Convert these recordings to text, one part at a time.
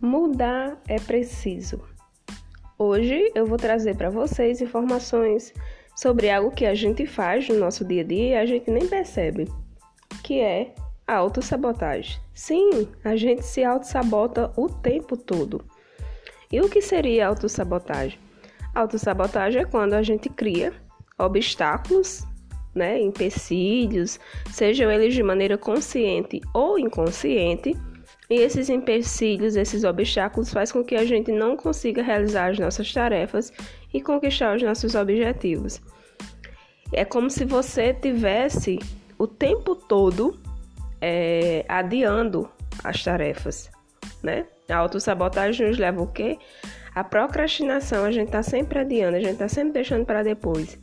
Mudar é preciso. Hoje eu vou trazer para vocês informações sobre algo que a gente faz no nosso dia a dia e a gente nem percebe, que é a autossabotagem. Sim, a gente se autossabota o tempo todo. E o que seria autossabotagem? Autossabotagem é quando a gente cria obstáculos, né, empecilhos, sejam eles de maneira consciente ou inconsciente, e esses empecilhos, esses obstáculos faz com que a gente não consiga realizar as nossas tarefas e conquistar os nossos objetivos. É como se você tivesse o tempo todo é, adiando as tarefas, né? A autossabotagem nos leva o quê? A procrastinação, a gente está sempre adiando, a gente está sempre deixando para depois.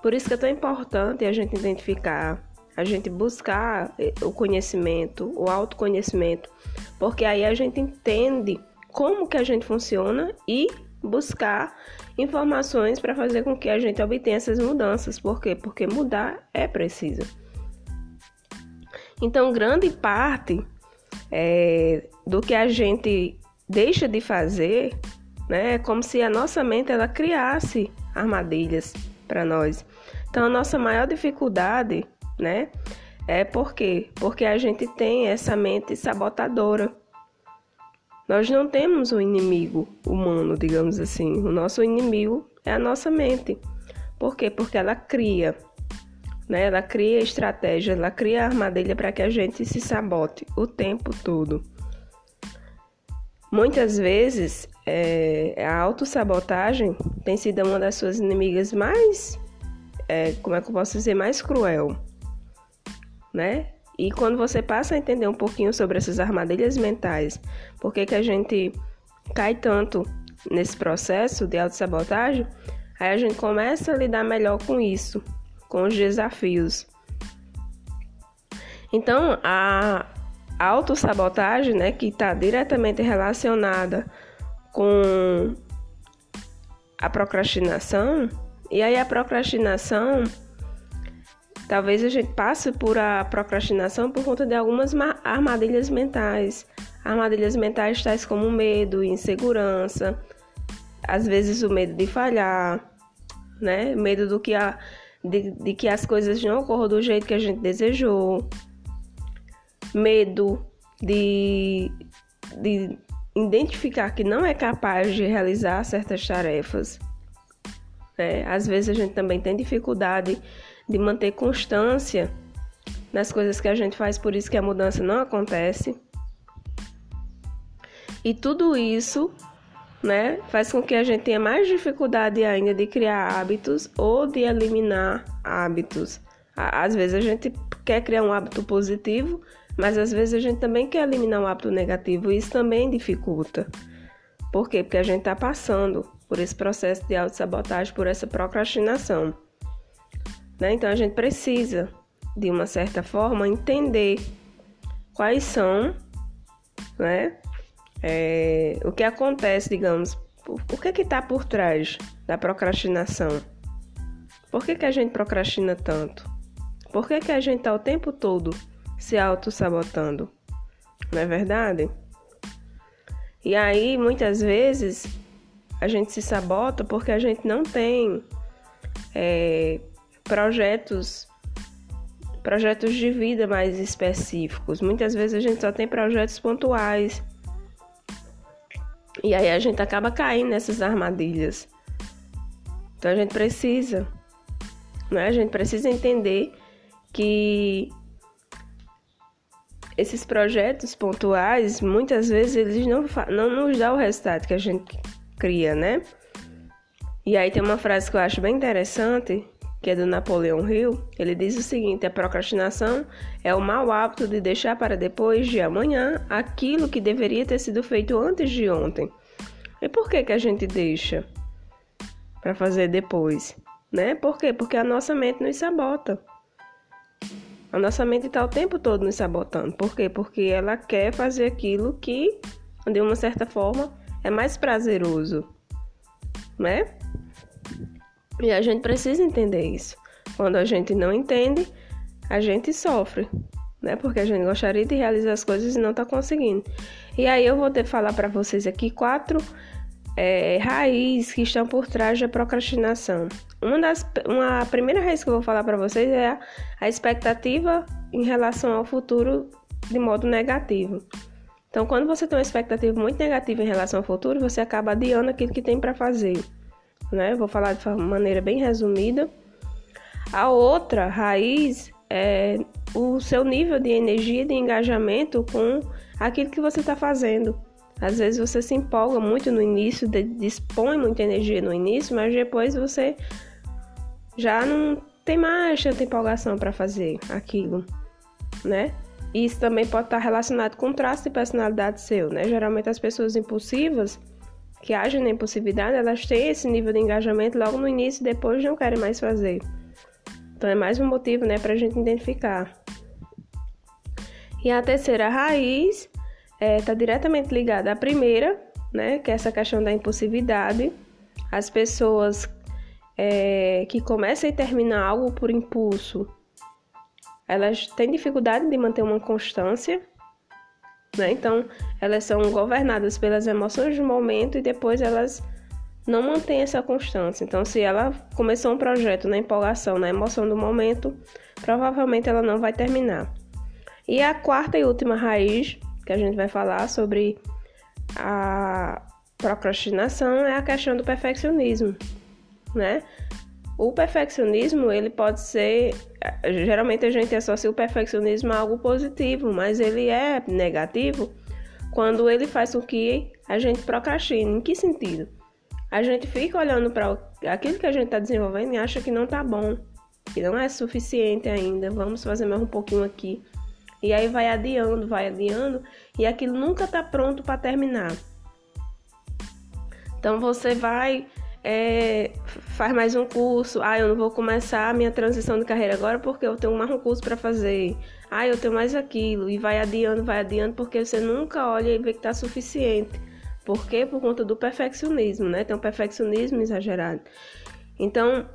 Por isso que é tão importante a gente identificar a gente buscar eh, o conhecimento, o autoconhecimento, porque aí a gente entende como que a gente funciona e buscar informações para fazer com que a gente obtenha essas mudanças. Por quê? Porque mudar é preciso. Então, grande parte é, do que a gente deixa de fazer, né, é como se a nossa mente ela criasse armadilhas para nós. Então, a nossa maior dificuldade né? É por quê? Porque a gente tem essa mente sabotadora. Nós não temos um inimigo humano, digamos assim. O nosso inimigo é a nossa mente. Por quê? Porque ela cria, né? Ela cria estratégia, ela cria armadilha para que a gente se sabote o tempo todo. Muitas vezes é, a autossabotagem tem sido uma das suas inimigas mais, é, como é que eu posso dizer, mais cruel né? E quando você passa a entender um pouquinho sobre essas armadilhas mentais, por que, que a gente cai tanto nesse processo de autossabotagem, aí a gente começa a lidar melhor com isso, com os desafios. Então, a autossabotagem, né, que está diretamente relacionada com a procrastinação, e aí a procrastinação Talvez a gente passe por a procrastinação por conta de algumas armadilhas mentais. Armadilhas mentais tais como medo, insegurança, às vezes o medo de falhar, né? Medo do que a, de, de que as coisas não ocorram do jeito que a gente desejou. Medo de, de identificar que não é capaz de realizar certas tarefas. Né? Às vezes a gente também tem dificuldade de manter constância nas coisas que a gente faz, por isso que a mudança não acontece. E tudo isso, né, faz com que a gente tenha mais dificuldade ainda de criar hábitos ou de eliminar hábitos. Às vezes a gente quer criar um hábito positivo, mas às vezes a gente também quer eliminar um hábito negativo e isso também dificulta. Por quê? Porque a gente está passando por esse processo de autossabotagem, por essa procrastinação. Né? Então a gente precisa, de uma certa forma, entender quais são, né? É, o que acontece, digamos, o que está por trás da procrastinação? Por que, que a gente procrastina tanto? Por que, que a gente está o tempo todo se auto-sabotando? Não é verdade? E aí, muitas vezes, a gente se sabota porque a gente não tem é, projetos projetos de vida mais específicos. Muitas vezes a gente só tem projetos pontuais. E aí a gente acaba caindo nessas armadilhas. Então a gente precisa, né? A gente precisa entender que esses projetos pontuais, muitas vezes eles não, não nos dão o resultado que a gente cria, né? E aí tem uma frase que eu acho bem interessante, que é do Napoleão Hill, ele diz o seguinte: a procrastinação é o mau hábito de deixar para depois de amanhã aquilo que deveria ter sido feito antes de ontem. E por que que a gente deixa para fazer depois, né? Por quê? Porque a nossa mente nos sabota. A nossa mente está o tempo todo nos sabotando. Por quê? Porque ela quer fazer aquilo que, de uma certa forma, é mais prazeroso, né? E a gente precisa entender isso. Quando a gente não entende, a gente sofre, né? Porque a gente gostaria de realizar as coisas e não está conseguindo. E aí eu vou falar para vocês aqui quatro é, raízes que estão por trás da procrastinação. Uma das, uma primeira raiz que eu vou falar para vocês é a, a expectativa em relação ao futuro de modo negativo. Então, quando você tem uma expectativa muito negativa em relação ao futuro, você acaba adiando aquilo que tem para fazer. Né? vou falar de maneira bem resumida. A outra raiz é o seu nível de energia, de engajamento com aquilo que você está fazendo. Às vezes você se empolga muito no início, dispõe muita energia no início, mas depois você já não tem mais tanta empolgação para fazer aquilo, né? Isso também pode estar relacionado com traço de personalidade seu, né? Geralmente as pessoas impulsivas que agem na impulsividade, elas têm esse nível de engajamento logo no início e depois não querem mais fazer. Então é mais um motivo, né, para a gente identificar. E a terceira raiz está é, tá diretamente ligada à primeira, né, que é essa questão da impulsividade. As pessoas é, que começam e terminam algo por impulso, elas têm dificuldade de manter uma constância, né? Então, elas são governadas pelas emoções do momento e depois elas não mantêm essa constância. Então, se ela começou um projeto na empolgação, na emoção do momento, provavelmente ela não vai terminar. E a quarta e última raiz que a gente vai falar sobre a procrastinação é a questão do perfeccionismo, né? O perfeccionismo, ele pode ser, geralmente a gente associa o perfeccionismo a algo positivo, mas ele é negativo quando ele faz com que a gente procrastine. Em que sentido? A gente fica olhando para aquilo que a gente está desenvolvendo e acha que não está bom, que não é suficiente ainda, vamos fazer mais um pouquinho aqui. E aí vai adiando, vai adiando, e aquilo nunca está pronto para terminar. Então você vai é, faz mais um curso. Ah, eu não vou começar a minha transição de carreira agora porque eu tenho mais um curso para fazer. Ah, eu tenho mais aquilo. E vai adiando, vai adiando, porque você nunca olha e vê que está suficiente. Por quê? Por conta do perfeccionismo, né? Tem um perfeccionismo exagerado. Então,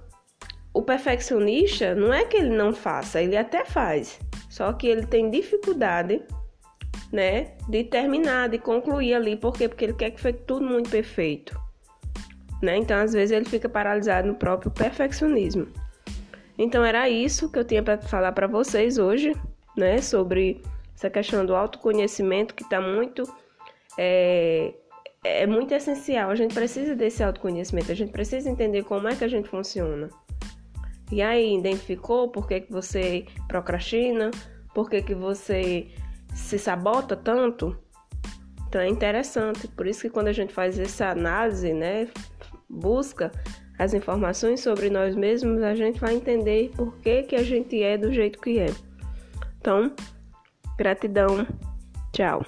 o perfeccionista não é que ele não faça, ele até faz. Só que ele tem dificuldade, né, de terminar, de concluir ali. Por quê? Porque ele quer que fique tudo muito perfeito né? Então, às vezes, ele fica paralisado no próprio perfeccionismo. Então, era isso que eu tinha para falar para vocês hoje, né? Sobre essa questão do autoconhecimento que está muito. É, é muito essencial. A gente precisa desse autoconhecimento, a gente precisa entender como é que a gente funciona. E aí, identificou por que, que você procrastina, por que, que você se sabota tanto? Então é interessante. Por isso que quando a gente faz essa análise, né, busca as informações sobre nós mesmos, a gente vai entender por que, que a gente é do jeito que é. Então, gratidão. Tchau.